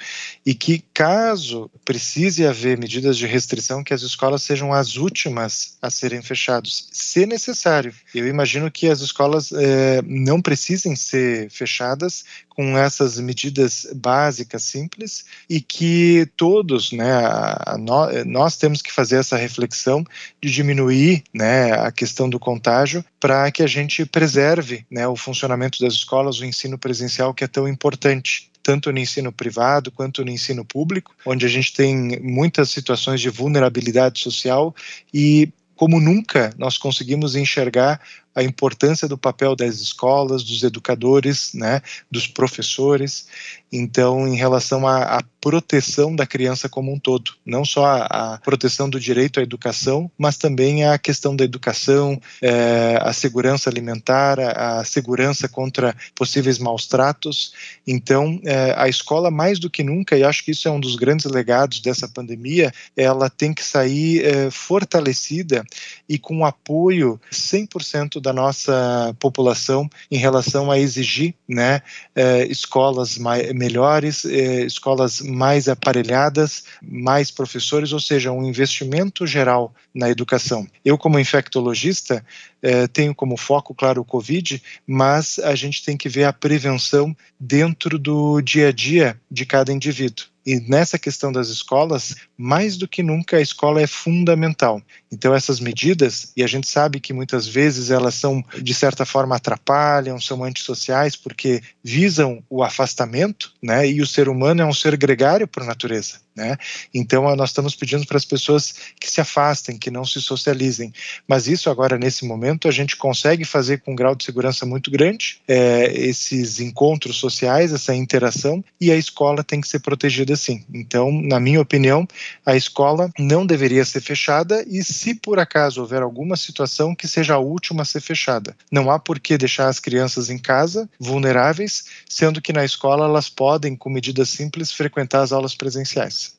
[SPEAKER 3] e que caso precise haver medidas de restrição que as escolas sejam as últimas a serem fechadas, se necessário. Eu imagino que as escolas eh, não precisem ser fechadas com essas medidas básicas simples e que todos, né, a, a, nós temos que fazer essa reflexão de diminuir, né, a questão do contágio para que a gente preserve, né, o funcionamento das escolas, o ensino presencial que é tão importante tanto no ensino privado quanto no ensino público, onde a gente tem muitas situações de vulnerabilidade social e como nunca nós conseguimos enxergar a importância do papel das escolas, dos educadores, né, dos professores. Então, em relação à, à proteção da criança como um todo, não só a, a, proteção do direito à educação, mas também a questão da educação, é, a segurança alimentar, a, a, segurança contra possíveis maus tratos. Então, é, a escola, mais do que nunca, e acho que isso é um dos grandes legados dessa pandemia, ela tem que sair é, fortalecida e com apoio 100% da nossa população em relação a exigir né, é, escolas mais, melhores, é, escolas mais aparelhadas, mais professores, ou seja, um investimento geral na educação. Eu, como infectologista, é, tenho como foco, claro, o Covid, mas a gente tem que ver a prevenção dentro do dia a dia de cada indivíduo. E nessa questão das escolas, mais do que nunca, a escola é fundamental. Então, essas medidas, e a gente sabe que muitas vezes elas são, de certa forma, atrapalham, são antissociais, porque visam o afastamento, né? E o ser humano é um ser gregário por natureza. Né? Então, nós estamos pedindo para as pessoas que se afastem, que não se socializem. Mas isso agora, nesse momento, a gente consegue fazer com um grau de segurança muito grande, é, esses encontros sociais, essa interação, e a escola tem que ser protegida sim. Então, na minha opinião, a escola não deveria ser fechada e, se por acaso houver alguma situação, que seja a última a ser fechada. Não há por que deixar as crianças em casa, vulneráveis, sendo que na escola elas podem, com medidas simples, frequentar as aulas presenciais.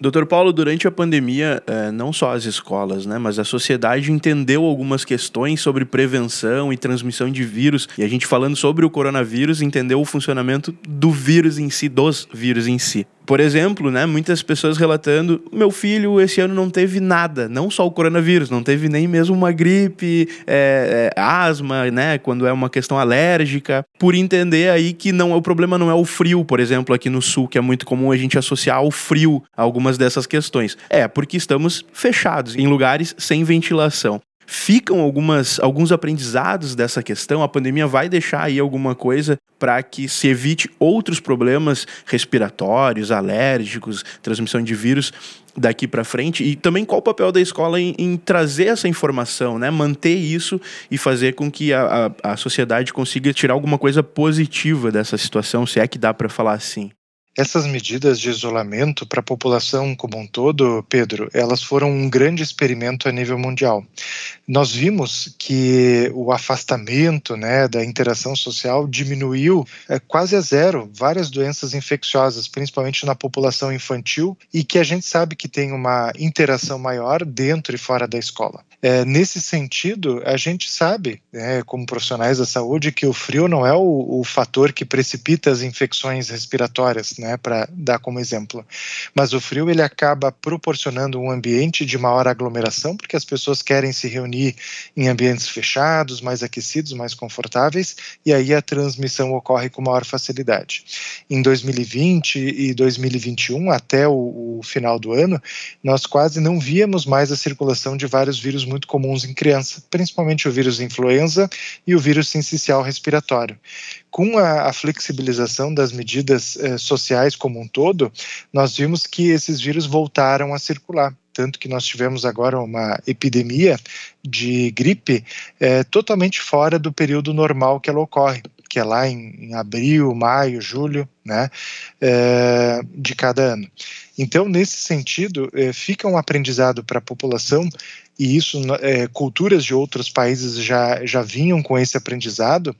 [SPEAKER 2] Doutor Paulo, durante a pandemia, é, não só as escolas, né, mas a sociedade entendeu algumas questões sobre prevenção e transmissão de vírus. E a gente falando sobre o coronavírus, entendeu o funcionamento do vírus em si, dos vírus em si por exemplo, né, muitas pessoas relatando: meu filho esse ano não teve nada, não só o coronavírus, não teve nem mesmo uma gripe, é, é, asma, né, quando é uma questão alérgica, por entender aí que não o problema não é o frio, por exemplo, aqui no sul, que é muito comum a gente associar ao frio algumas dessas questões. É porque estamos fechados em lugares sem ventilação ficam algumas, alguns aprendizados dessa questão. A pandemia vai deixar aí alguma coisa para que se evite outros problemas respiratórios, alérgicos, transmissão de vírus daqui para frente e também qual o papel da escola em, em, trazer essa informação, né? manter isso e fazer com que a, a, a sociedade consiga tirar alguma coisa positiva dessa situação, se é que dá para falar assim.
[SPEAKER 3] Essas medidas de isolamento para a população como um todo, Pedro, elas foram um grande experimento a nível mundial. Nós vimos que o afastamento né, da interação social diminuiu é, quase a zero várias doenças infecciosas, principalmente na população infantil, e que a gente sabe que tem uma interação maior dentro e fora da escola. É, nesse sentido, a gente sabe, né, como profissionais da saúde, que o frio não é o, o fator que precipita as infecções respiratórias, né, para dar como exemplo. Mas o frio ele acaba proporcionando um ambiente de maior aglomeração, porque as pessoas querem se reunir em ambientes fechados, mais aquecidos, mais confortáveis, e aí a transmissão ocorre com maior facilidade. Em 2020 e 2021, até o, o final do ano, nós quase não víamos mais a circulação de vários vírus muito comuns em criança, principalmente o vírus influenza e o vírus sincicial respiratório. Com a, a flexibilização das medidas eh, sociais como um todo, nós vimos que esses vírus voltaram a circular tanto que nós tivemos agora uma epidemia de gripe é, totalmente fora do período normal que ela ocorre, que é lá em, em abril, maio, julho, né, é, de cada ano. Então, nesse sentido, é, fica um aprendizado para a população e isso é, culturas de outros países já, já vinham com esse aprendizado,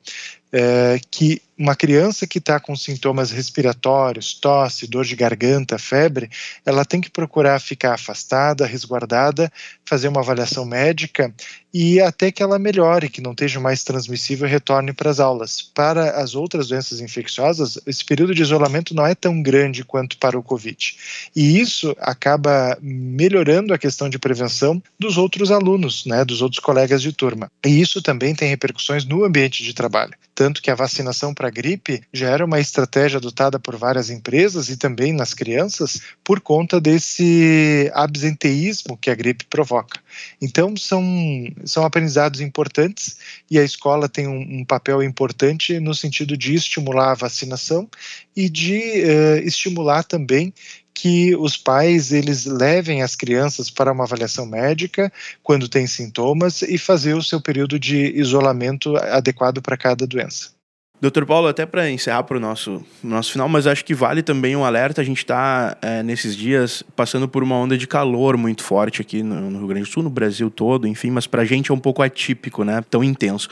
[SPEAKER 3] é, que uma criança que está com sintomas respiratórios, tosse, dor de garganta, febre, ela tem que procurar ficar afastada, resguardada, fazer uma avaliação médica e até que ela melhore, que não esteja mais transmissível e retorne para as aulas. Para as outras doenças infecciosas, esse período de isolamento não é tão grande quanto para o Covid. E isso acaba melhorando a questão de prevenção dos outros alunos, né, dos outros colegas de turma. E isso também tem repercussões no ambiente de trabalho. Tanto que a vacinação para gripe já era uma estratégia adotada por várias empresas e também nas crianças por conta desse absenteísmo que a gripe provoca. Então, são, são aprendizados importantes e a escola tem um, um papel importante no sentido de estimular a vacinação e de uh, estimular também que os pais eles levem as crianças para uma avaliação médica quando tem sintomas e fazer o seu período de isolamento adequado para cada doença.
[SPEAKER 2] Doutor Paulo, até para encerrar para o nosso, nosso final, mas acho que vale também um alerta. A gente está, é, nesses dias, passando por uma onda de calor muito forte aqui no, no Rio Grande do Sul, no Brasil todo, enfim, mas para a gente é um pouco atípico, né? Tão intenso.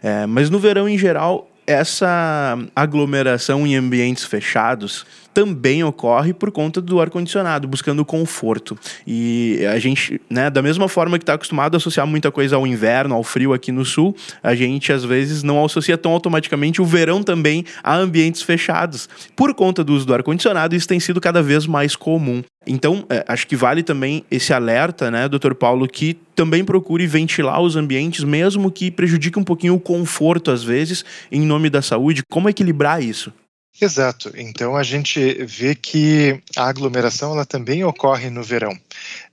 [SPEAKER 2] É, mas no verão, em geral, essa aglomeração em ambientes fechados também ocorre por conta do ar-condicionado, buscando conforto. E a gente, né, da mesma forma que está acostumado a associar muita coisa ao inverno, ao frio aqui no sul, a gente às vezes não associa tão automaticamente o verão também a ambientes fechados. Por conta do uso do ar-condicionado, isso tem sido cada vez mais comum. Então, é, acho que vale também esse alerta, né, doutor Paulo, que também procure ventilar os ambientes, mesmo que prejudique um pouquinho o conforto, às vezes, em nome da saúde. Como equilibrar isso?
[SPEAKER 3] Exato. Então a gente vê que a aglomeração ela também ocorre no verão.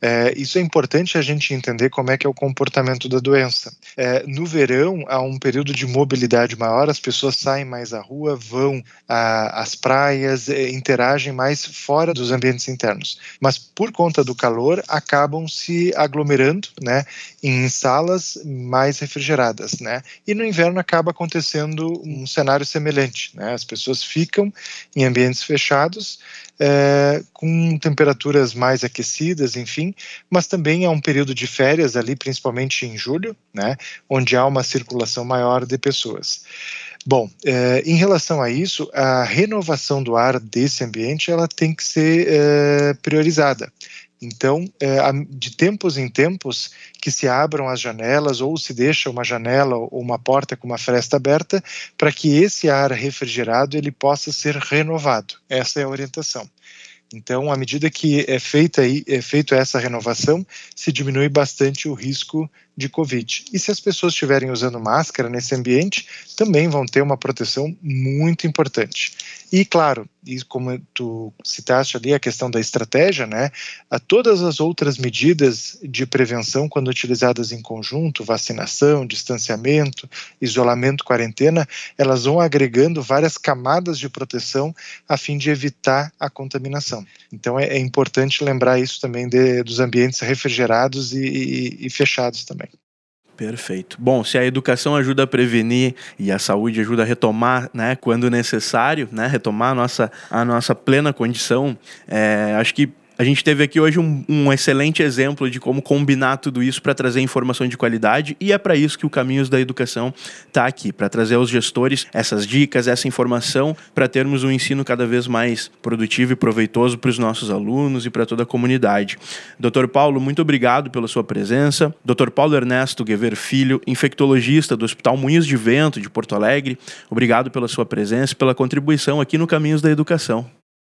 [SPEAKER 3] É, isso é importante a gente entender como é que é o comportamento da doença. É, no verão há um período de mobilidade maior, as pessoas saem mais à rua, vão às praias, é, interagem mais fora dos ambientes internos. Mas por conta do calor acabam se aglomerando, né, em salas mais refrigeradas, né. E no inverno acaba acontecendo um cenário semelhante, né. As pessoas ficam em ambientes fechados, é, com temperaturas mais aquecidas, enfim, mas também há um período de férias ali, principalmente em julho, né, onde há uma circulação maior de pessoas. Bom, é, em relação a isso, a renovação do ar desse ambiente ela tem que ser é, priorizada. Então, é, de tempos em tempos, que se abram as janelas ou se deixa uma janela ou uma porta com uma fresta aberta para que esse ar refrigerado ele possa ser renovado. Essa é a orientação. Então, à medida que é feita é feito essa renovação, se diminui bastante o risco de Covid. E se as pessoas estiverem usando máscara nesse ambiente, também vão ter uma proteção muito importante. E claro, e como tu citaste ali a questão da estratégia, né? A todas as outras medidas de prevenção quando utilizadas em conjunto, vacinação, distanciamento, isolamento, quarentena, elas vão agregando várias camadas de proteção a fim de evitar a contaminação. Então é, é importante lembrar isso também de, dos ambientes refrigerados e, e, e fechados também.
[SPEAKER 2] Perfeito. Bom, se a educação ajuda a prevenir e a saúde ajuda a retomar, né, quando necessário, né, retomar a nossa, a nossa plena condição, é, acho que a gente teve aqui hoje um, um excelente exemplo de como combinar tudo isso para trazer informação de qualidade e é para isso que o Caminhos da Educação está aqui, para trazer aos gestores essas dicas, essa informação, para termos um ensino cada vez mais produtivo e proveitoso para os nossos alunos e para toda a comunidade. Doutor Paulo, muito obrigado pela sua presença. Doutor Paulo Ernesto Guever Filho, infectologista do Hospital Moinhos de Vento de Porto Alegre, obrigado pela sua presença e pela contribuição aqui no Caminhos da Educação.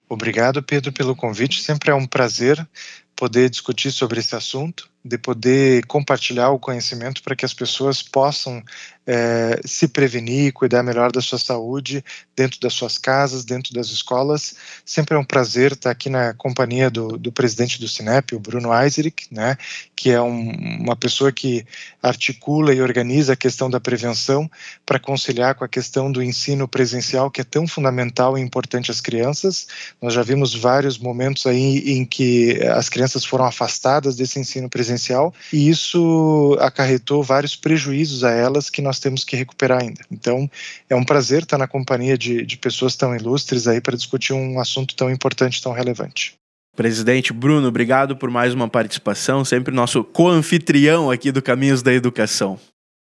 [SPEAKER 3] Obrigado, Pedro, pelo convite. Sempre é um prazer poder discutir sobre esse assunto de poder compartilhar o conhecimento para que as pessoas possam é, se prevenir, cuidar melhor da sua saúde dentro das suas casas, dentro das escolas. Sempre é um prazer estar aqui na companhia do, do presidente do Sinep, o Bruno Eiserick, né, que é um, uma pessoa que articula e organiza a questão da prevenção para conciliar com a questão do ensino presencial, que é tão fundamental e importante às crianças. Nós já vimos vários momentos aí em que as crianças foram afastadas desse ensino presencial e isso acarretou vários prejuízos a elas que nós temos que recuperar ainda. Então, é um prazer estar na companhia de, de pessoas tão ilustres aí para discutir um assunto tão importante, tão relevante.
[SPEAKER 2] Presidente Bruno, obrigado por mais uma participação, sempre nosso co-anfitrião aqui do Caminhos da Educação.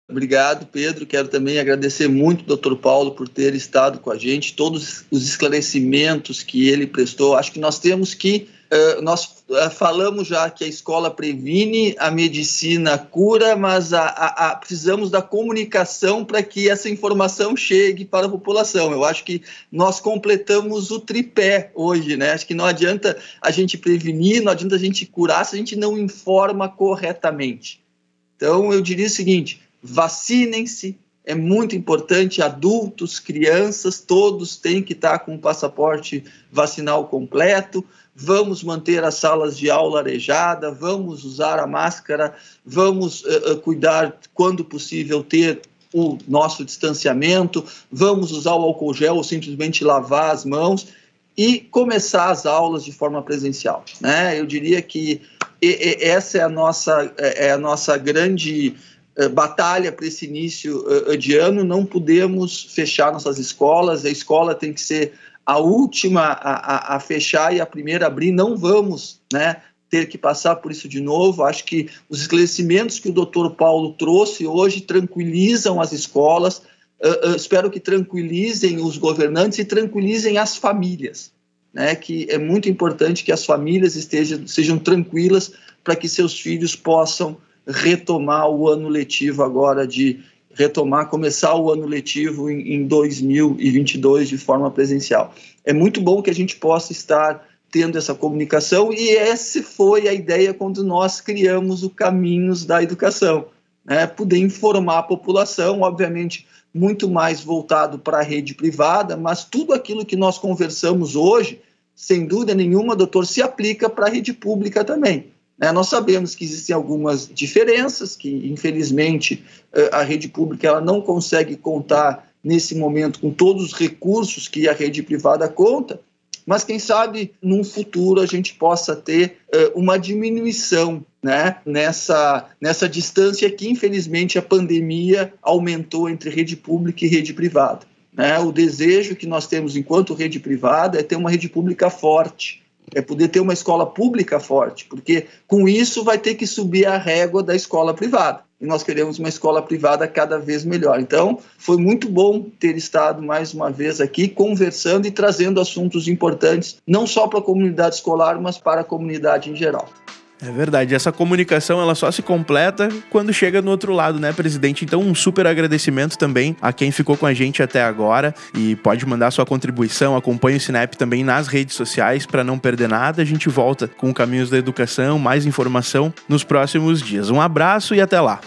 [SPEAKER 4] Obrigado, Pedro. Quero também agradecer muito ao Dr. Paulo por ter estado com a gente, todos os esclarecimentos que ele prestou. Acho que nós temos que. Uh, nós uh, falamos já que a escola previne, a medicina cura, mas a, a, a, precisamos da comunicação para que essa informação chegue para a população. Eu acho que nós completamos o tripé hoje, né? Acho que não adianta a gente prevenir, não adianta a gente curar se a gente não informa corretamente. Então, eu diria o seguinte vacinem-se, é muito importante, adultos, crianças, todos têm que estar com o passaporte vacinal completo. Vamos manter as salas de aula arejada, vamos usar a máscara, vamos uh, cuidar, quando possível, ter o nosso distanciamento, vamos usar o álcool gel ou simplesmente lavar as mãos e começar as aulas de forma presencial. Né? Eu diria que essa é a nossa, é, é a nossa grande batalha para esse início uh, de ano, não podemos fechar nossas escolas, a escola tem que ser a última a, a, a, fechar e a primeira a abrir, não vamos né, ter que passar por isso de novo. Acho que os esclarecimentos que o doutor Paulo trouxe hoje tranquilizam as escolas, uh, uh, espero que tranquilizem os governantes e tranquilizem as famílias. Né, que é muito importante que as famílias estejam, sejam tranquilas para que seus filhos possam retomar o ano letivo agora de retomar, começar o ano letivo em, em 2022 de forma presencial. É muito bom que a gente possa estar tendo essa comunicação e essa foi a ideia quando nós criamos o Caminhos da Educação, né? poder informar a população, obviamente muito mais voltado para a rede privada, mas tudo aquilo que nós conversamos hoje, sem dúvida nenhuma, doutor, se aplica para a rede pública também. Né? Nós sabemos que existem algumas diferenças, que infelizmente eh, a rede pública ela não consegue contar nesse momento com todos os recursos que a rede privada conta, mas quem sabe num futuro a gente possa ter uh, uma diminuição né, nessa, nessa distância que infelizmente a pandemia aumentou entre rede pública e rede privada. Né? O desejo que nós temos enquanto rede privada é ter uma rede pública forte, é poder ter uma escola pública forte, porque com isso vai ter que subir a régua da escola privada. E nós queremos uma escola privada cada vez melhor. Então, foi muito bom ter estado mais uma vez aqui conversando e trazendo assuntos importantes, não só para a comunidade escolar, mas para a comunidade em geral.
[SPEAKER 2] É verdade, essa comunicação ela só se completa quando chega no outro lado, né, presidente? Então, um super agradecimento também a quem ficou com a gente até agora e pode mandar sua contribuição, acompanhe o Sinep também nas redes sociais para não perder nada. A gente volta com Caminhos da Educação, mais informação nos próximos dias. Um abraço e até lá.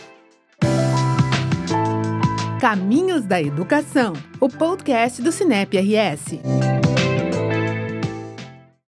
[SPEAKER 1] Caminhos da Educação, o podcast do Sinep RS.